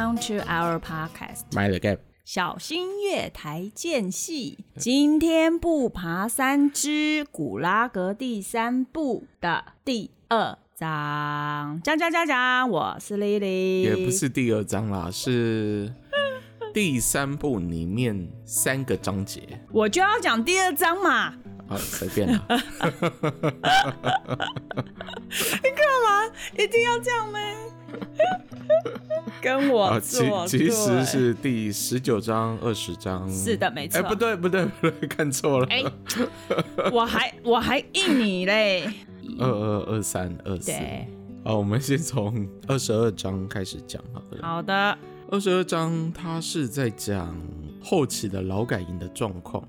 Welcome to our podcast. 小心月台间隙。今天不爬山之古拉格第三部的第二章，讲讲讲讲，我是 Lily，也不是第二章啦，是第三部里面三个章节。我就要讲第二章嘛。啊，随便啦。你干嘛？一定要这样吗？跟我做、啊、其其实是第十九章、二十章。是的，没错。哎、欸，不对，不对，不对，看错了。哎、欸，我还我还应你嘞。二二二三二四。好，我们先从二十二章开始讲好了。好的。二十二章，它是在讲后期的劳改营的状况。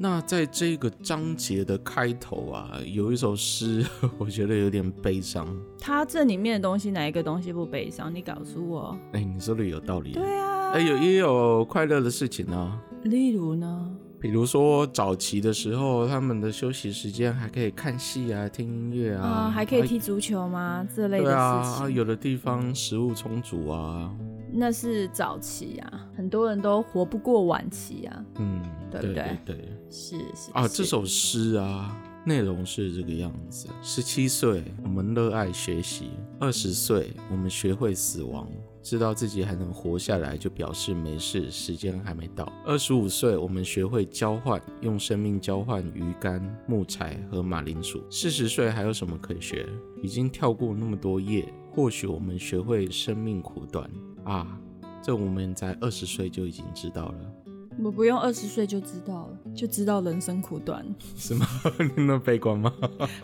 那在这个章节的开头啊，有一首诗，我觉得有点悲伤。它这里面的东西，哪一个东西不悲伤？你告诉我。哎、欸，你说的有道理。对啊。哎、欸，有也有快乐的事情呢。例如呢？比如说早期的时候，他们的休息时间还可以看戏啊、听音乐啊，啊，还可以踢足球吗？这类的事情。对啊，有的地方食物充足啊。那是早期啊，很多人都活不过晚期啊。嗯，对不对？对，对，对，是是啊，这首诗啊，内容是这个样子：十七岁，我们热爱学习；二十岁，我们学会死亡，知道自己还能活下来，就表示没事，时间还没到；二十五岁，我们学会交换，用生命交换鱼竿、木材和马铃薯；四十岁，还有什么可以学？已经跳过那么多页，或许我们学会生命苦短。啊，这我们在二十岁就已经知道了。我不用二十岁就知道了，就知道人生苦短，是吗？你那么悲观吗？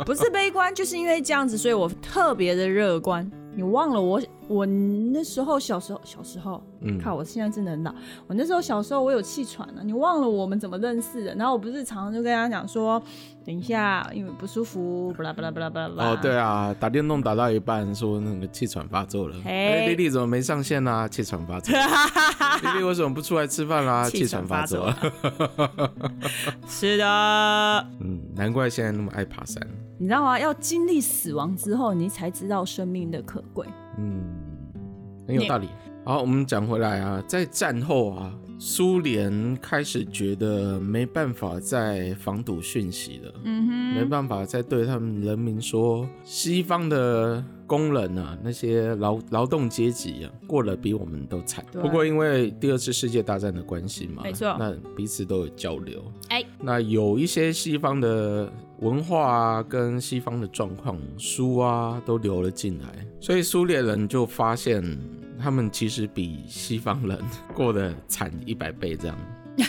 不是悲观，就是因为这样子，所以我特别的乐观。你忘了我，我那时候小时候，小时候，嗯，看我现在真的很老。我那时候小时候，我有气喘了。你忘了我们怎么认识的？然后我不是常常就跟他讲说，等一下，因为不舒服，巴拉巴拉巴拉巴拉。哦，对啊，打电动打到一半，说那个气喘发作了。哎，丽丽怎么没上线啊？气喘发作。丽丽为什么不出来吃饭啦？气喘发作。是的。嗯，难怪现在那么爱爬山。你知道吗？要经历死亡之后，你才知道生命的可贵。嗯，很有道理。好，我们讲回来啊，在战后啊，苏联开始觉得没办法再防堵讯息了。嗯哼，没办法再对他们人民说，西方的工人啊，那些劳劳动阶级啊，过得比我们都惨。不过因为第二次世界大战的关系嘛，没错，那彼此都有交流。哎，那有一些西方的。文化啊，跟西方的状况、书啊，都流了进来，所以苏联人就发现，他们其实比西方人过得惨一百倍这样。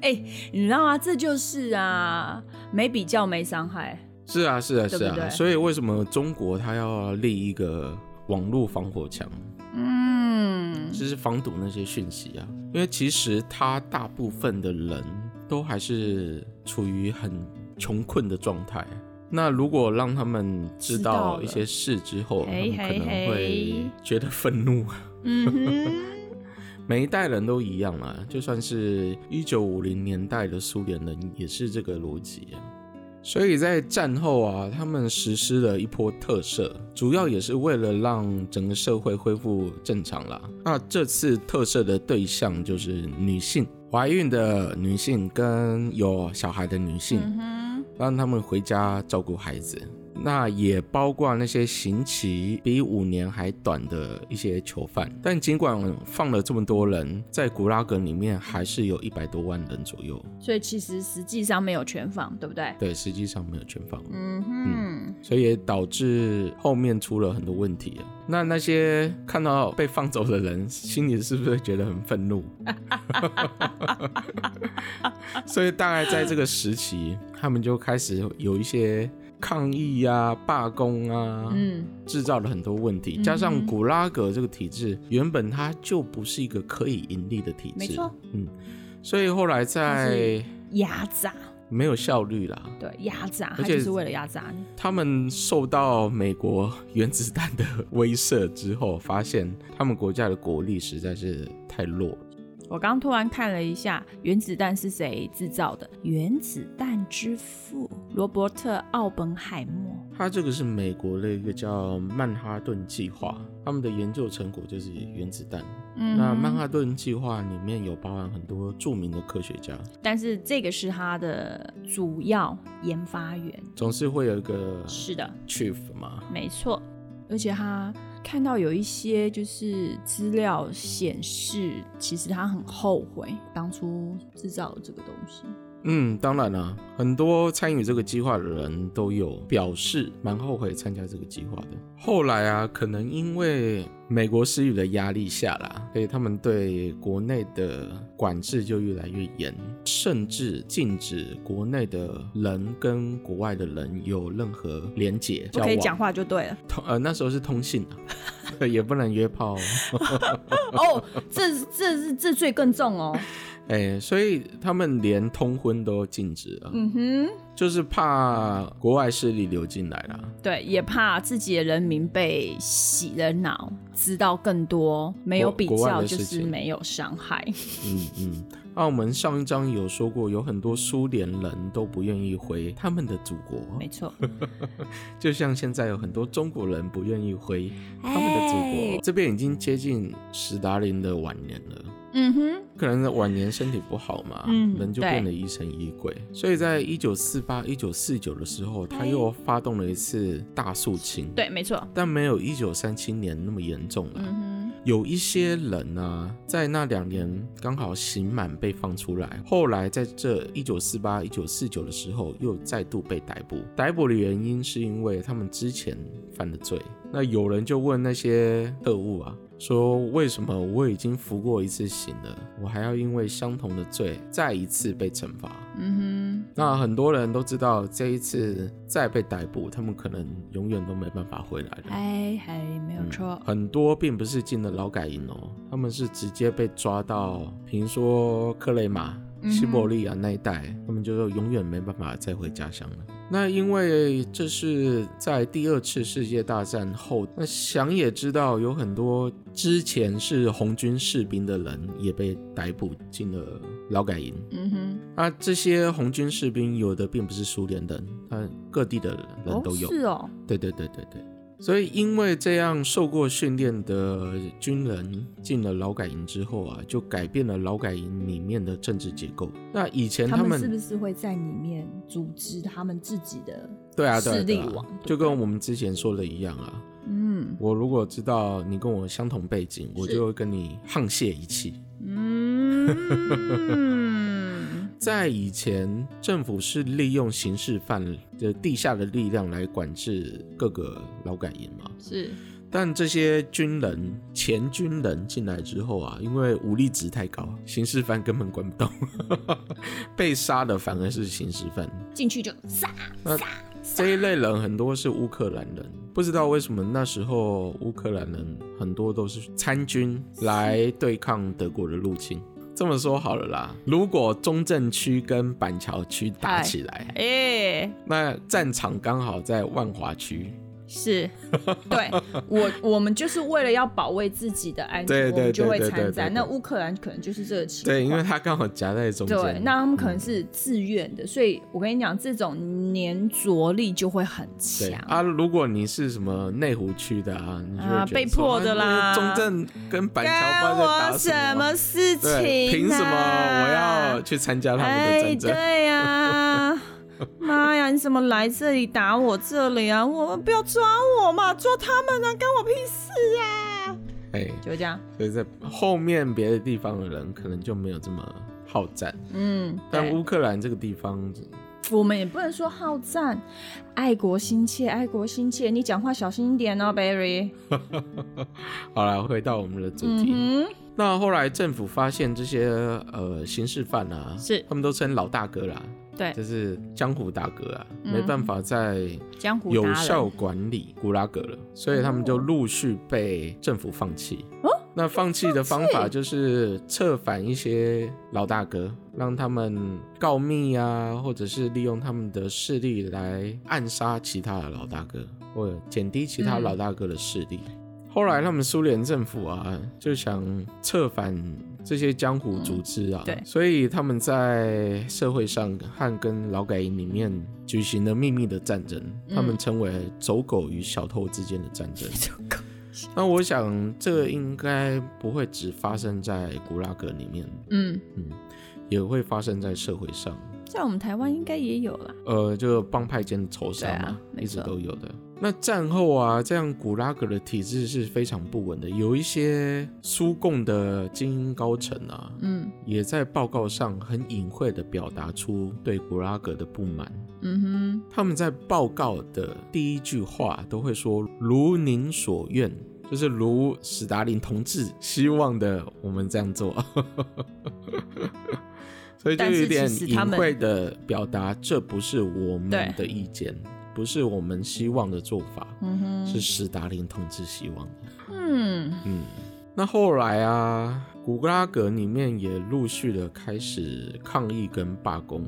哎、欸，你知道吗？这就是啊，没比较没伤害。是啊，是啊，是啊。所以为什么中国它要立一个网络防火墙？嗯，就是防堵那些讯息啊，因为其实它大部分的人。都还是处于很穷困的状态。那如果让他们知道一些事之后，他们可能会觉得愤怒。嗯哼，每一代人都一样啊，就算是一九五零年代的苏联人也是这个逻辑。所以在战后啊，他们实施了一波特赦，主要也是为了让整个社会恢复正常啦。那这次特赦的对象就是女性。怀孕的女性跟有小孩的女性，让他们回家照顾孩子。那也包括那些刑期比五年还短的一些囚犯，但尽管放了这么多人，在古拉格里面还是有一百多万人左右。所以其实实际上没有全放，对不对？对，实际上没有全放。嗯哼嗯，所以也导致后面出了很多问题。那那些看到被放走的人，心里是不是觉得很愤怒？所以大概在这个时期，他们就开始有一些。抗议啊，罢工啊，嗯，制造了很多问题。加上古拉格这个体制，原本它就不是一个可以盈利的体制，没错，嗯，所以后来在压榨，没有效率啦，对，压榨，而且是为了压榨你。他们受到美国原子弹的威慑之后，发现他们国家的国力实在是太弱。我刚突然看了一下，原子弹是谁制造的？原子弹之父罗伯特·奥本海默，他这个是美国的一个叫曼哈顿计划，他们的研究成果就是原子弹。嗯，那曼哈顿计划里面有包含很多著名的科学家，但是这个是他的主要研发员，总是会有一个是的。chief 嘛，没错，而且他看到有一些就是资料显示，其实他很后悔当初制造这个东西。嗯，当然了、啊，很多参与这个计划的人都有表示蛮后悔参加这个计划的。后来啊，可能因为美国施予的压力下啦，所以他们对国内的管制就越来越严，甚至禁止国内的人跟国外的人有任何连结，不可以讲话就对了。通呃，那时候是通信啊，也不能约炮。哦，这这是这罪更重哦。哎、欸，所以他们连通婚都禁止了。嗯哼，就是怕国外势力流进来了。对，也怕自己的人民被洗了脑，知道更多，没有比较就是没有伤害。嗯 嗯，那我们上一章有说过，有很多苏联人都不愿意回他们的祖国。没错，就像现在有很多中国人不愿意回他们的祖国。欸、这边已经接近史达林的晚年了。嗯哼，可能晚年身体不好嘛，嗯，人就变得疑神疑鬼。所以在一九四八、一九四九的时候，他又发动了一次大肃清。对，没错，但没有一九三七年那么严重了。嗯哼，有一些人呢、啊，在那两年刚好刑满被放出来，后来在这一九四八、一九四九的时候又再度被逮捕。逮捕的原因是因为他们之前犯的罪。那有人就问那些特务啊。说为什么我已经服过一次刑了，我还要因为相同的罪再一次被惩罚？嗯哼，那很多人都知道，这一次再被逮捕，他们可能永远都没办法回来了。哎还，没有错，嗯，很多并不是进了劳改营哦，他们是直接被抓到，比如说克雷玛、西伯利亚那一带，他们就永远没办法再回家乡了。那因为这是在第二次世界大战后，那想也知道有很多之前是红军士兵的人也被逮捕进了劳改营。嗯哼，那这些红军士兵有的并不是苏联人，他各地的人都有。哦，是哦。对对对对对。所以，因为这样受过训练的军人进了劳改营之后啊，就改变了劳改营里面的政治结构。那以前他们，是不是会在里面组织他们自己的对啊势力网？就跟我们之前说的一样啊。嗯，我如果知道你跟我相同背景，我就会跟你沆瀣一气。嗯。在以前，政府是利用刑事犯的地下的力量来管制各个劳改营嘛？是。但这些军人、前军人进来之后啊，因为武力值太高，刑事犯根本管不动，被杀的反而是刑事犯。进去就杀杀。这一类人很多是乌克兰人，不知道为什么那时候乌克兰人很多都是参军来对抗德国的入侵。这么说好了啦，如果中正区跟板桥区打起来，哎，欸、那战场刚好在万华区。是，对我我们就是为了要保卫自己的安全，我们就会参战。那乌克兰可能就是这个情况，对，因为他刚好夹在中间。对，那他们可能是自愿的，嗯、所以我跟你讲，这种粘着力就会很强。啊，如果你是什么内湖区的啊，你就啊被迫的啦，中正跟板桥不关我什么事情、啊？凭什么我要去参加他们的战争？哎、对呀、啊。妈呀！你怎么来这里打我这里啊？我们不要抓我嘛，抓他们啊，关我屁事啊！哎、欸，就这样。所以在后面别的地方的人可能就没有这么好战。嗯，但乌克兰这个地方，我们也不能说好战，爱国心切，爱国心切。你讲话小心一点哦，Barry。好了，回到我们的主题。嗯、那后来政府发现这些呃刑事犯啊，是他们都称老大哥啦。对，就是江湖大哥啊，嗯、没办法再有效管理古拉格了，所以他们就陆续被政府放弃。哦，那放弃的方法就是策反一些老大哥，让他们告密啊，或者是利用他们的势力来暗杀其他的老大哥，或者减低其他老大哥的势力。嗯后来他们苏联政府啊，就想策反这些江湖组织啊，嗯、对，所以他们在社会上和跟劳改营里面举行了秘密的战争，嗯、他们称为走狗与小偷之间的战争。走狗。那我想这个应该不会只发生在古拉格里面，嗯嗯，也会发生在社会上。在我们台湾应该也有了，呃，就帮派间的仇杀嘛，啊、一直都有的。那战后啊，这样古拉格的体制是非常不稳的。有一些苏共的精英高层啊，嗯，也在报告上很隐晦的表达出对古拉格的不满。嗯哼，他们在报告的第一句话都会说“如您所愿”，就是如史达林同志希望的，我们这样做。所以就有点隐晦的表达，这不是我们的意见。不是我们希望的做法，嗯哼，是史达林同志希望的，嗯嗯。那后来啊，古拉格里面也陆续的开始抗议跟罢工。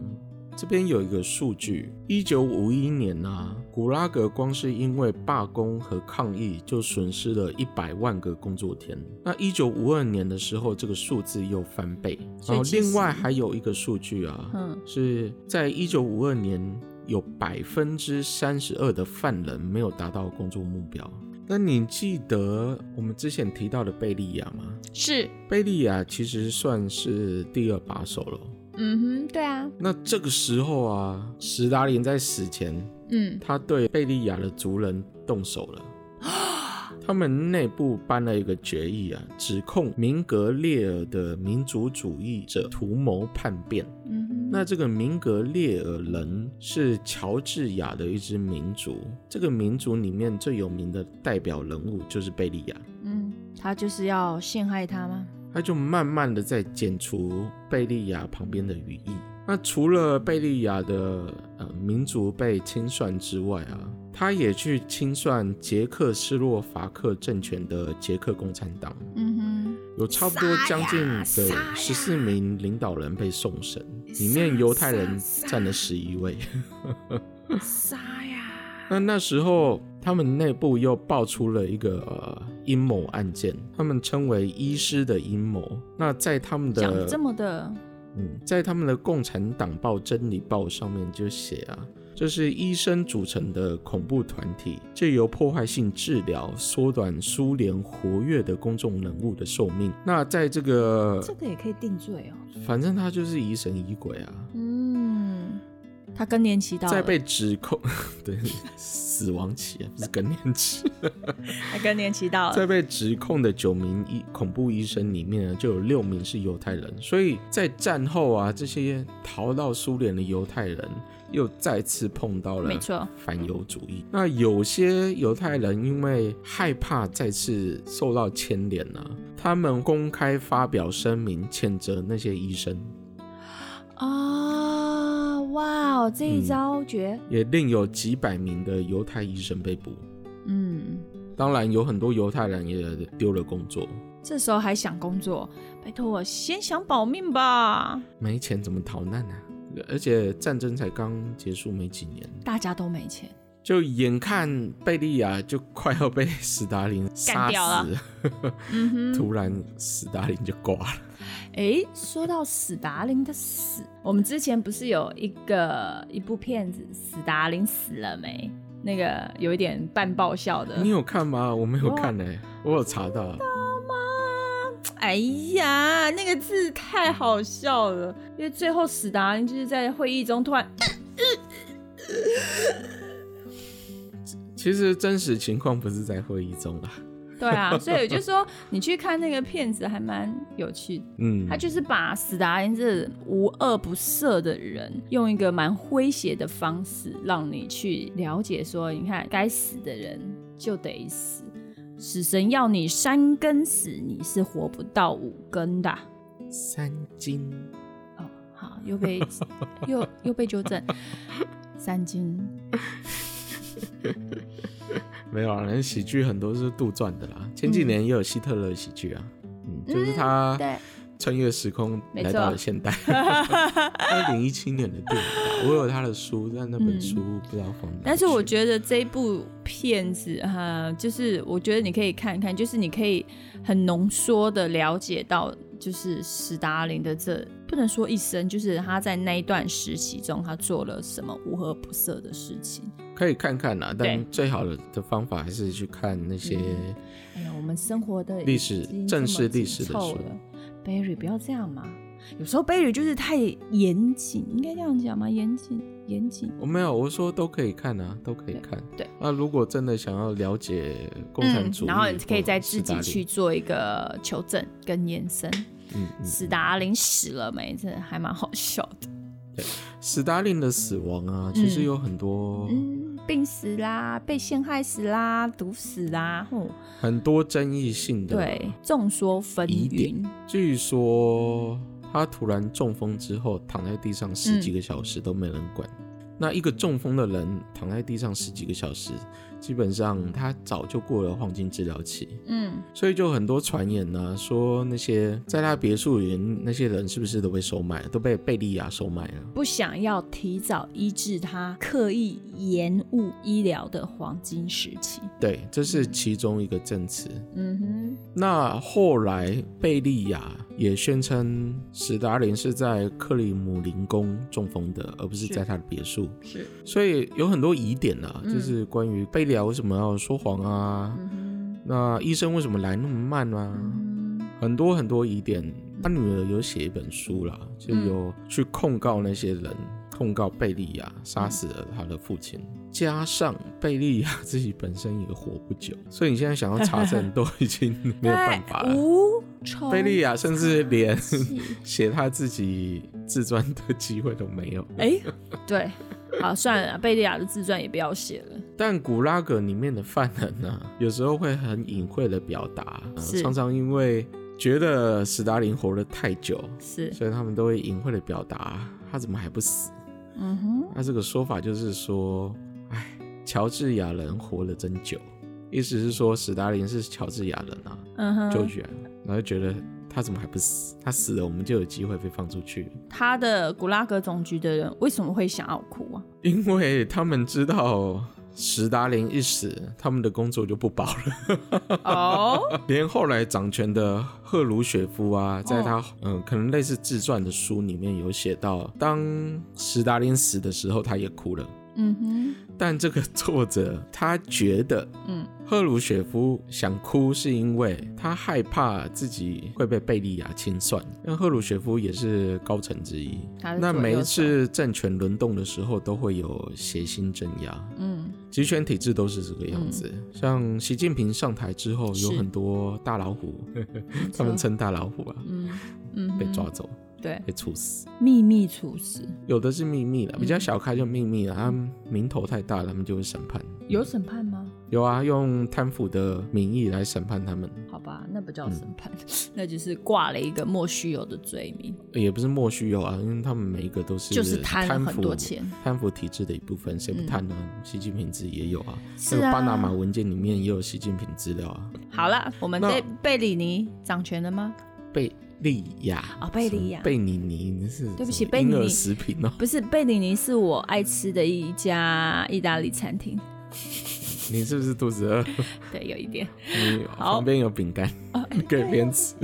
这边有一个数据，一九五一年啊，古拉格光是因为罢工和抗议就损失了一百万个工作天。那一九五二年的时候，这个数字又翻倍。然后另外还有一个数据啊，嗯，是在一九五二年。有百分之三十二的犯人没有达到工作目标。那你记得我们之前提到的贝利亚吗？是，贝利亚其实算是第二把手了。嗯哼，对啊。那这个时候啊，史达林在死前，嗯，他对贝利亚的族人动手了。他们内部颁了一个决议啊，指控明格列尔的民族主义者图谋叛变。嗯，那这个明格列尔人是乔治亚的一支民族，这个民族里面最有名的代表人物就是贝利亚。嗯，他就是要陷害他吗？他就慢慢的在剪除贝利亚旁边的羽翼。那除了贝利亚的呃民族被清算之外啊，他也去清算捷克斯洛伐克政权的捷克共产党。嗯哼，有差不多将近对十四名领导人被送审，里面犹太人占了十一位。杀呀！那那时候他们内部又爆出了一个呃阴谋案件，他们称为医师的阴谋。那在他们的讲这么的。嗯，在他们的共产党报《真理报》上面就写啊，这是医生组成的恐怖团体，借由破坏性治疗缩短苏联活跃的公众人物的寿命。那在这个，这个也可以定罪哦。反正他就是疑神疑鬼啊。嗯，他更年期到了，在被指控，对，死亡期啊，不是更年期，他更年期到了。在被指控的九名医恐怖医生里面呢，就有六名是犹太人，所以在战后啊，这些逃到苏联的犹太人又再次碰到了没错反犹主义。那有些犹太人因为害怕再次受到牵连呢、啊，他们公开发表声明谴责那些医生啊。哇哦，这一招绝！嗯，也另有几百名的犹太医生被捕。嗯，当然有很多犹太人也丢了工作。这时候还想工作？拜托我先想保命吧。没钱怎么逃难呢？而且战争才刚结束没几年，大家都没钱。就眼看贝利亚就快要被史达林杀死了，突然史达林就挂了。哎，说到史达林的死，我们之前不是有一个一部片子《史达林死了没》？那个有一点半爆笑的，你有看吗？我没有看呢、欸，我有查到。哎呀，那个字太好笑了，因为最后史达林就是在会议中突然。其实真实情况不是在会议中啊。对啊，所以就是说你去看那个片子还蛮有趣的。嗯，他就是把史达林这无恶不赦的人，用一个蛮诙谐的方式，让你去了解说，你看该死的人就得死，死神要你三根死，你是活不到五根的。三斤。哦，好，又被 又又被纠正，三斤。没有啊，喜剧很多是杜撰的啦。前几年也有希特勒喜剧啊，嗯，就是他穿越时空来到了现代。二零一七年的电影，我有他的书，但那本书不知道放哪。但是我觉得这部片子哈，就是我觉得你可以看看，就是你可以很浓缩的了解到，就是史达林的这不能说一生，就是他在那一段时期中，他做了什么无恶不赦的事情。可以看看呐，但最好的的方法还是去看那些，哎呀，我们生活的历史、正式历史的书。Barry，不要这样嘛，有时候 Barry 就是太严谨，应该这样讲吗？严谨，严谨。我没有，我说都可以看啊，都可以看。对，那如果真的想要了解共产主义，然后你可以再自己去做一个求证跟延伸。嗯，史达林死了没？这还蛮好笑的。对，史达林的死亡啊，其实有很多。病死啦，被陷害死啦，毒死啦，很多争议性的，对，众说纷纭。据说他突然中风之后，躺在地上十几个小时都没人管。嗯、那一个中风的人躺在地上十几个小时。基本上他早就过了黄金治疗期，嗯，所以就很多传言呢、啊，说那些在他别墅里那些人是不是都被收买了，都被贝利亚收买了，不想要提早医治他，刻意延误医疗的黄金时期。对，这是其中一个证词。嗯哼，那后来贝利亚也宣称史达林是在克里姆林宫中风的，而不是在他的别墅。是，所以有很多疑点啊，就是关于贝利。为什么要说谎啊？那医生为什么来那么慢啊？很多很多疑点。他女儿有写一本书啦，就有去控告那些人，嗯、控告贝利亚杀死了他的父亲，嗯、加上贝利亚自己本身也活不久，所以你现在想要查证都已经 没有办法了。贝利亚甚至连写他自己自传的机会都没有。哎，对。好，算了，贝利亚的自传也不要写了。但古拉格里面的犯人呢、啊，有时候会很隐晦的表达，是常常因为觉得史达林活得太久，是，所以他们都会隐晦的表达他怎么还不死。嗯哼，那这个说法就是说，哎，乔治亚人活了真久，意思是说史达林是乔治亚人啊，嗯哼，就觉，然后觉得。他怎么还不死？他死了，我们就有机会被放出去。他的古拉格总局的人为什么会想要哭啊？因为他们知道史达林一死，他们的工作就不保了。哦，连后来掌权的赫鲁雪夫啊，在他嗯、呃，可能类似自传的书里面有写到，当史达林死的时候，他也哭了。嗯哼，但这个作者他觉得，嗯，赫鲁雪夫想哭是因为他害怕自己会被贝利亚清算，因为赫鲁雪夫也是高层之一。那每一次政权轮动的时候，都会有谐星镇压。嗯，集权体制都是这个样子。嗯、像习近平上台之后，有很多大老虎，是 他们称大老虎啊，嗯。嗯，被抓走。对，被处死，秘密处死，有的是秘密的，比较小咖就秘密了。他们名头太大了，他们就会审判。有审判吗？有啊，用贪腐的名义来审判他们。好吧，那不叫审判，嗯、那就是挂了一个莫须有的罪名。也不是莫须有啊，因为他们每一个都是就是贪很多钱，贪腐体制的一部分，谁不贪呢？嗯、习近平自己也有啊，那个巴拿马文件里面也有习近平资料啊。好了，我们贝贝里尼掌权了吗？贝。利亚啊，贝利亚，贝尼尼，你是对不起，婴儿食品哦，不是贝尼尼，是我爱吃的一家意大利餐厅。你是不是肚子饿？对，有一点。你旁边有饼干，你 可以边吃。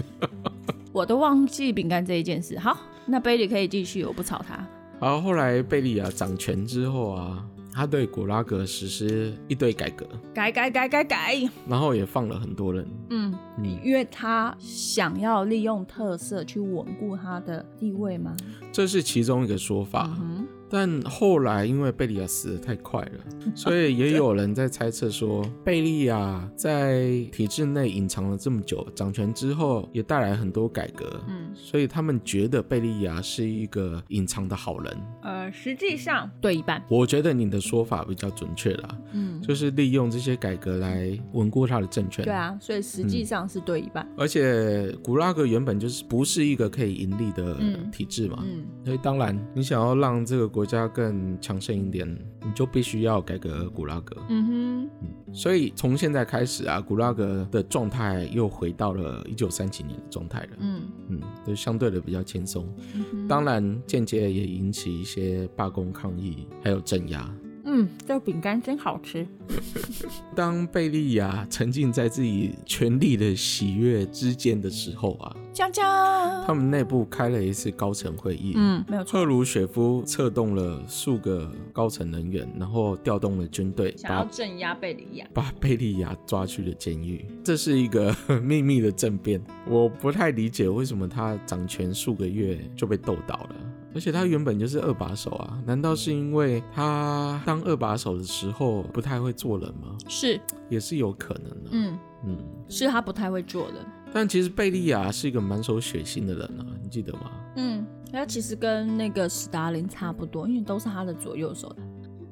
我都忘记饼干这一件事。好，那贝里可以继续，我不吵他。好，后来贝利亚掌权之后啊。他对古拉格实施一堆改革，改改改改改，然后也放了很多人。嗯，嗯，因为他想要利用特色去稳固他的地位吗？这是其中一个说法。嗯但后来因为贝利亚死得太快了，所以也有人在猜测说，贝利亚在体制内隐藏了这么久，掌权之后也带来很多改革，嗯，所以他们觉得贝利亚是一个隐藏的好人。呃，实际上对一半，我觉得你的说法比较准确啦，嗯，就是利用这些改革来稳固他的政权。对啊，所以实际上是对一半。而且古拉格原本就是不是一个可以盈利的体制嘛，嗯，嗯，所以当然，你想要让这个国家更强盛一点，你就必须要改革古拉格。嗯哼，嗯，所以从现在开始啊，古拉格的状态又回到了一九三几年的状态了。嗯嗯，就相对的比较轻松。嗯，当然，间接也引起一些罢工抗议，还有镇压。嗯，这个饼干真好吃。当贝利亚沉浸在自己权力的喜悦之间的时候啊，锵锵，他们内部开了一次高层会议。嗯，没有错。赫鲁雪夫策动了数个高层人员，然后调动了军队，想要镇压贝利亚，把贝利亚抓去了监狱。这是一个 秘密的政变，我不太理解为什么他掌权数个月就被斗倒了。而且他原本就是二把手啊，难道是因为他当二把手的时候不太会做人吗？是，也是有可能的。嗯嗯，是他不太会做人。但其实贝利亚是一个满手血腥的人啊，你记得吗？嗯，他其实跟那个史达林差不多，因为都是他的左右手的。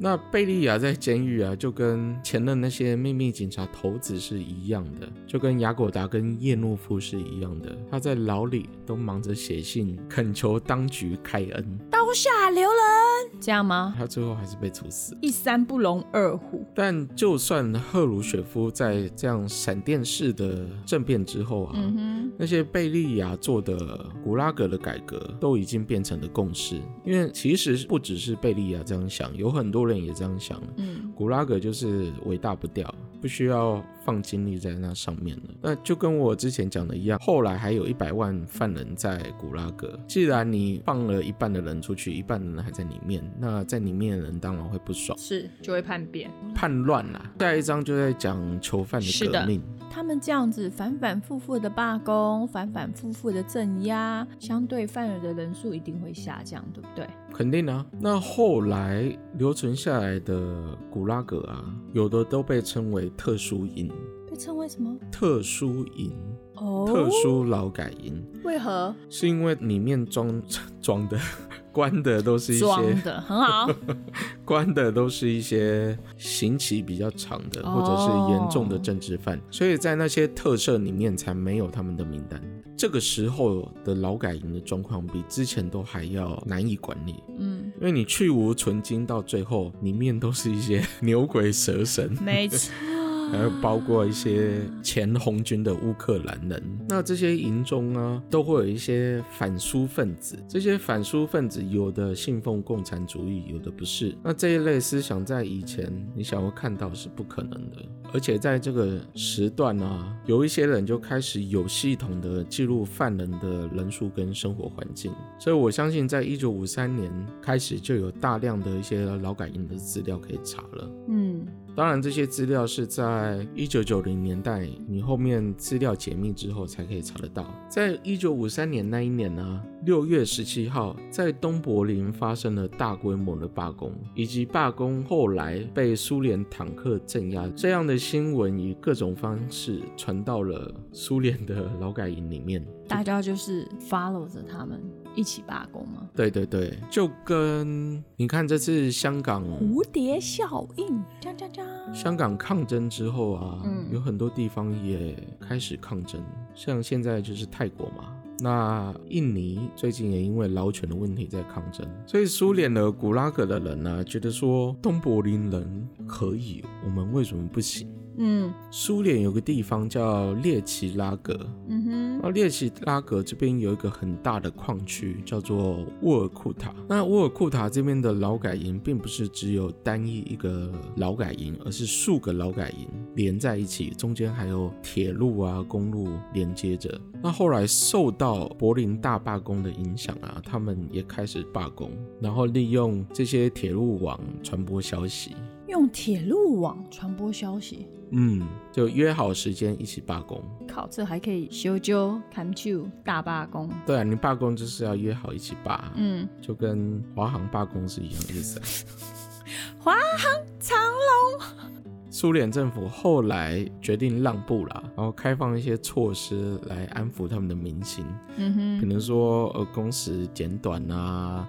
那贝利亚在监狱啊，就跟前任那些秘密警察头子是一样的，就跟雅果达跟叶诺夫是一样的。他在牢里都忙着写信恳求当局开恩，刀下留人，这样吗？他最后还是被处死，一山不容二虎。但就算赫鲁雪夫在这样闪电式的政变之后啊，嗯，那些贝利亚做的古拉格的改革都已经变成了共识，因为其实不只是贝利亚这样想，有很多人也这样想。嗯，古拉格就是伟大不掉，不需要放精力在那上面了。那就跟我之前讲的一样，后来还有一百万犯人在古拉格。既然你放了一半的人出去，一半的人还在里面，那在里面的人当然会不爽，是就会叛变、叛乱啦。下一章就在讲囚犯的革命。他们这样子反反复复的罢工，反反复复的镇压，相对犯人的人数一定会下降，对不对？肯定啊。那后来留存下来的古拉格啊，有的都被称为特殊营。被称为什么？特殊营。哦。特殊劳改营。为何？是因为里面装 装的。关的都是一些的很好，关的都是一些刑期比较长的，或者是严重的政治犯，所以在那些特赦里面才没有他们的名单。这个时候的劳改营的状况比之前都还要难以管理，嗯，因为你去无存菁，到最后里面都是一些 牛鬼蛇神，没错。还有包括一些前红军的乌克兰人，那这些营中啊，都会有一些反苏分子。这些反苏分子有的信奉共产主义，有的不是。那这一类思想在以前你想要看到是不可能的。而且在这个时段啊，有一些人就开始有系统的记录犯人的人数跟生活环境。所以我相信，在一九五三年开始就有大量的一些劳改营的资料可以查了。嗯。当然，这些资料是在一九九零年代，你后面资料解密之后才可以查得到。在一九五三年那一年呢，六月十七号，在东柏林发生了大规模的罢工，以及罢工后来被苏联坦克镇压这样的新闻，以各种方式传到了苏联的劳改营里面。大家就是 follow 着他们一起罢工吗？对对对，就跟你看这次香港蝴蝶效应，锵锵锵。香港抗争之后啊，嗯，有很多地方也开始抗争，像现在就是泰国嘛，那印尼最近也因为劳权的问题在抗争，所以苏联的古拉格的人呢，啊，觉得说东柏林人可以，我们为什么不行？嗯，苏联有个地方叫列奇拉格，嗯哼，那列奇拉格这边有一个很大的矿区，叫做沃尔库塔。那沃尔库塔这边的劳改营，并不是只有单一一个劳改营，而是数个劳改营连在一起，中间还有铁路啊、公路连接着。那后来受到柏林大罢工的影响啊，他们也开始罢工，然后利用这些铁路网传播消息。用铁路网传播消息，嗯，就约好时间一起罢工。靠，这还可以修旧砍旧大罢工？对啊，你罢工就是要约好一起罢，嗯，就跟华航罢工是一样的意思。华航、长龙，苏联政府后来决定让步了，然后开放一些措施来安抚他们的民心。嗯哼，可能说呃工时减短啊，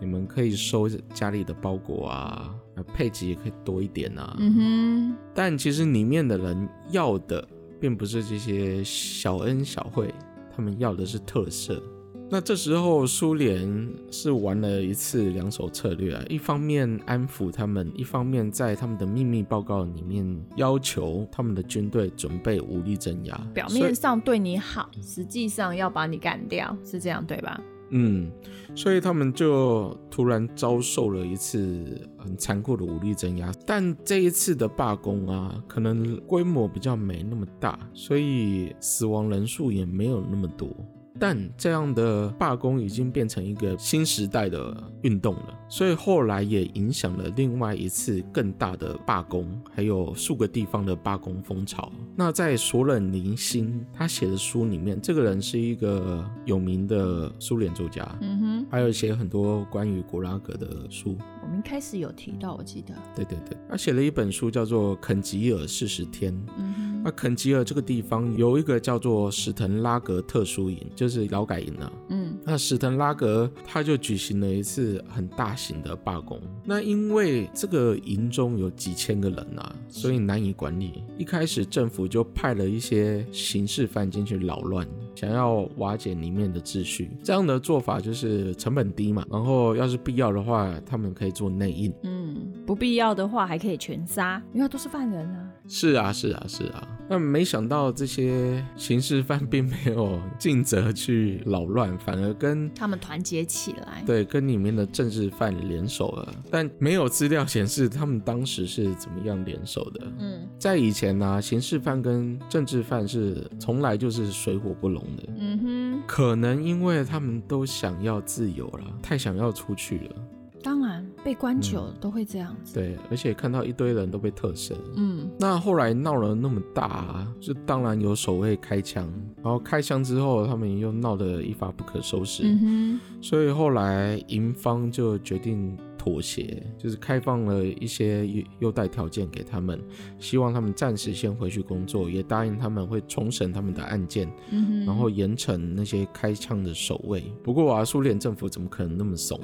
你们可以收家里的包裹啊。配给也可以多一点啊，嗯哼，但其实里面的人要的并不是这些小恩小惠，他们要的是特色。那这时候苏联是玩了一次两手策略啊，一方面安抚他们，一方面在他们的秘密报告里面要求他们的军队准备武力镇压。表面上对你好，实际上要把你干掉，是这样对吧？嗯，所以他们就突然遭受了一次很残酷的武力镇压，但这一次的罢工啊，可能规模比较没那么大，所以死亡人数也没有那么多。但这样的罢工已经变成一个新时代的运动了，所以后来也影响了另外一次更大的罢工，还有数个地方的罢工风潮。那在索冷尼辛他写的书里面，这个人是一个有名的苏联作家，嗯哼，还有写很多关于古拉格的书。我们一开始有提到，我记得，对对对，他写了一本书叫做《肯吉尔四十天》，嗯哼。那肯吉尔这个地方有一个叫做史滕拉格特殊营，就是劳改营啊。嗯，那史滕拉格他就举行了一次很大型的罢工。那因为这个营中有几千个人啊，所以难以管理。一开始政府就派了一些刑事犯进去扰乱，想要瓦解里面的秩序。这样的做法就是成本低嘛，然后要是必要的话，他们可以做内应。嗯，不必要的话还可以全杀，因为都是犯人啊。是啊，是啊，是啊。那没想到这些刑事犯并没有尽责去扰乱，反而跟他们团结起来，对，跟里面的政治犯联手了。但没有资料显示他们当时是怎么样联手的。嗯，在以前呢、啊，刑事犯跟政治犯是从来就是水火不容的。嗯哼，可能因为他们都想要自由了，太想要出去了。被关久了都会这样子。嗯。对，而且看到一堆人都被特赦。嗯，那后来闹了那么大，就当然有守卫开枪，然后开枪之后，他们又闹得一发不可收拾。嗯哼，所以后来营方就决定妥协，就是开放了一些优待条件给他们，希望他们暂时先回去工作，也答应他们会重审他们的案件，嗯哼，然后严惩那些开枪的守卫。不过啊，苏联政府怎么可能那么怂？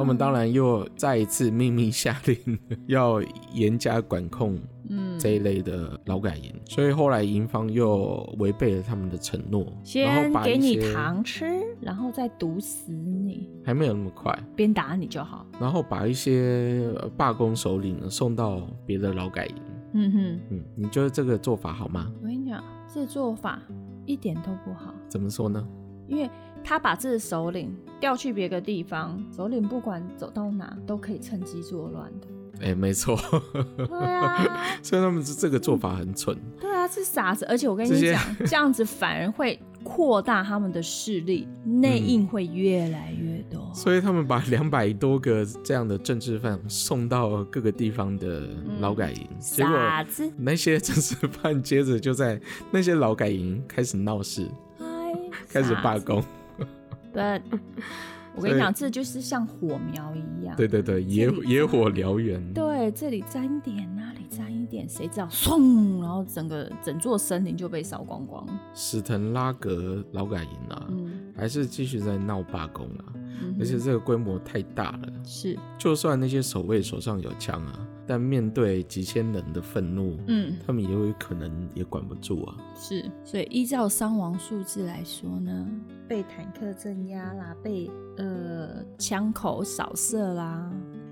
他们当然又再一次秘密下令，要严加管控，嗯，这一类的劳改营，所以后来营方又违背了他们的承诺，先给你糖吃，然后再毒死你，还没有那么快，边打你就好，然后把一些罢工首领送到别的劳改营，嗯哼，嗯，你觉得这个做法好吗？我跟你讲，这做法一点都不好，怎么说呢？因为他把这个首领调去别个地方，首领不管走到哪都可以趁机作乱的。哎、欸，没错。对啊，所以他们是这个做法很蠢。对啊，是傻子。而且我跟你讲，这，样子反而会扩大他们的势力，内应会越来越多。嗯、所以他们把两百多个这样的政治犯送到各个地方的劳改营，嗯、傻子。结果那些政治犯接着就在那些劳改营开始闹事。开始罢工，对，我跟你讲，这就是像火苗一样，对对对，野野火燎原，对，这里沾一点，那里沾一点，谁知道，嗖，然后整个整座森林就被烧光光。史滕拉格劳改营啊，嗯、还是继续在闹罢工啊，嗯、而且这个规模太大了，是，就算那些守卫手上有枪啊。但面对几千人的愤怒，嗯，他们也有可能也管不住啊。是，所以依照伤亡数字来说呢，被坦克镇压啦，被呃枪口扫射啦。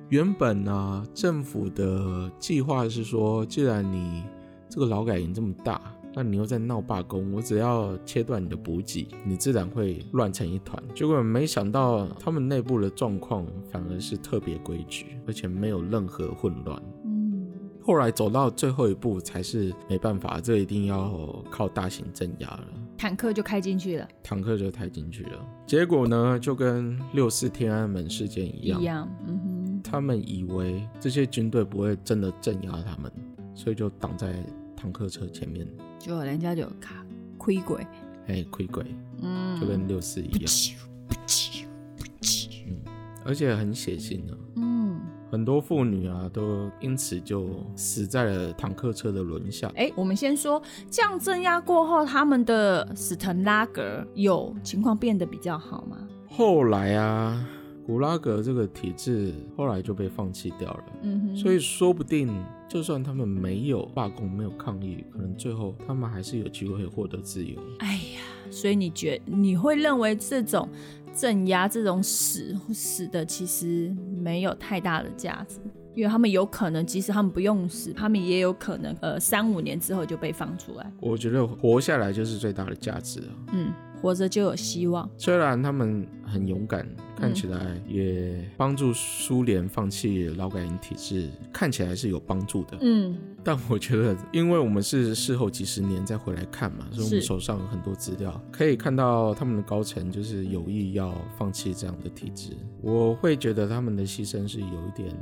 原本呢、啊，政府的计划是说，既然你这个劳改营这么大。那你又在闹罢工，我只要切断你的补给，你自然会乱成一团。结果没想到他们内部的状况反而是特别规矩，而且没有任何混乱。嗯，后来走到最后一步才是没办法，这一定要靠大型镇压了。坦克就开进去了，坦克就开进去了。结果呢，就跟六四天安门事件一样，一样。嗯哼，他们以为这些军队不会真的镇压他们，所以就挡在坦克车前面。就人家就卡亏鬼，哎，亏鬼，嗯，就跟六四一样，嗯，而且很血腥呢，嗯，很多妇女啊都因此就死在了坦克车的轮下。哎，我们先说，这样镇压过后，他们的史滕拉格有情况变得比较好吗？后来啊。古拉格这个体制后来就被放弃掉了，嗯哼，所以说不定就算他们没有罢工、没有抗议，可能最后他们还是有机会获得自由。哎呀，所以你觉你会认为这种镇压这种死死的，其实没有太大的价值，因为他们有可能，即使他们不用死，他们也有可能，呃，三五年之后就被放出来。我觉得活下来就是最大的价值啊。嗯。活着就有希望。虽然他们很勇敢，看起来也帮助苏联放弃劳改营体制，看起来是有帮助的。嗯，但我觉得，因为我们是事后几十年再回来看嘛，所以我们手上有很多资料，可以看到他们的高层就是有意要放弃这样的体制。我会觉得他们的牺牲是有一点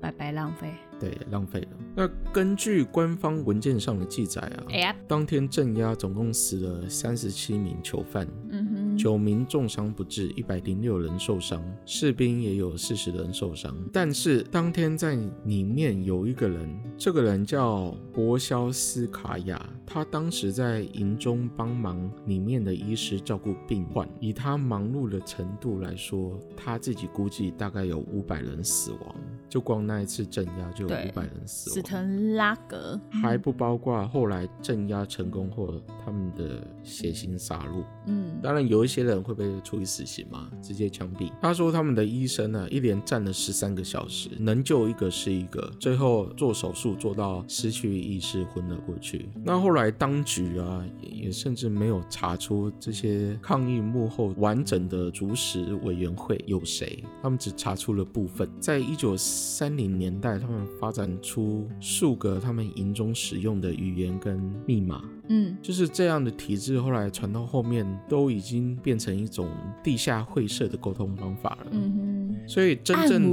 白白浪费。对，浪费了。那根据官方文件上的记载啊，哎呀，当天镇压总共死了三十七名囚犯，嗯哼，九名重伤不治，一百零六人受伤，士兵也有四十人受伤。但是当天在里面有一个人，这个人叫博肖斯卡亚，他当时在营中帮忙里面的医师照顾病患，以他忙碌的程度来说，他自己估计大概有五百人死亡，就光那一次镇压就。有五百人死亡，死藤拉格还不包括后来镇压成功后他们的血腥杀戮。嗯，当然有一些人会被处以死刑嘛，直接枪毙。他说他们的医生呢，一连站了十三个小时，能救一个是一个，最后做手术做到失去意识昏了过去。那后来当局啊，也甚至没有查出这些抗议幕后完整的主使委员会有谁，他们只查出了部分。在一九三零年代，他们发展出数个他们营中使用的语言跟密码，嗯，就是这样的体制，后来传到后面都已经变成一种地下会社的沟通方法了，嗯哼，所以真正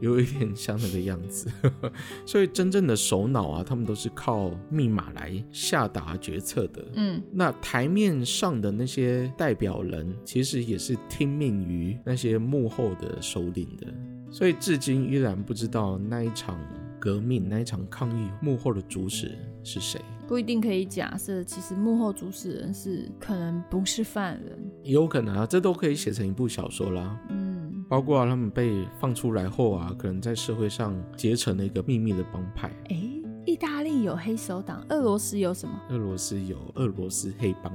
有一点像那个样子，所以真正的首脑啊，他们都是靠密码来下达决策的，嗯，那台面上的那些代表人，其实也是听命于那些幕后的首领的。所以至今依然不知道那一场革命、那一场抗议幕后的主使是谁。不一定可以假设，其实幕后主使人是可能不是犯人，也有可能啊，这都可以写成一部小说啦。嗯，包括他们被放出来后啊，可能在社会上结成了一个秘密的帮派。哎，意大利有黑手党，俄罗斯有什么？俄罗斯有俄罗斯黑帮。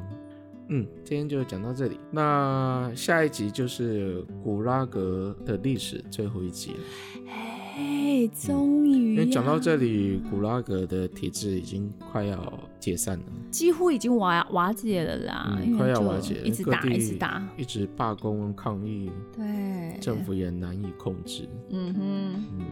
嗯，今天就讲到这里。那下一集就是古拉格的历史最后一集了。哎，终于！因为讲到这里，古拉格的体制已经快要解散了，几乎已经瓦瓦解了啦。嗯，快要瓦解了，一直打，一直打，一直罢工抗议。对，政府也难以控制。嗯哼，嗯，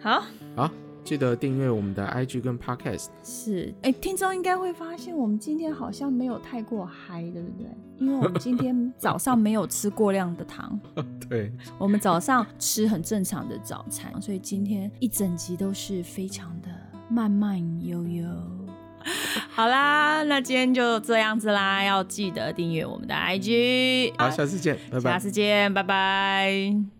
好，好。记得订阅我们的 IG 跟 Podcast。是，哎，听众应该会发现我们今天好像没有太过嗨，对不对？因为我们今天早上没有吃过量的糖。对，我们早上吃很正常的早餐，所以今天一整集都是非常的慢慢悠悠。好啦，那今天就这样子啦，要记得订阅我们的 IG。好，下次见，拜拜。下次见，拜拜。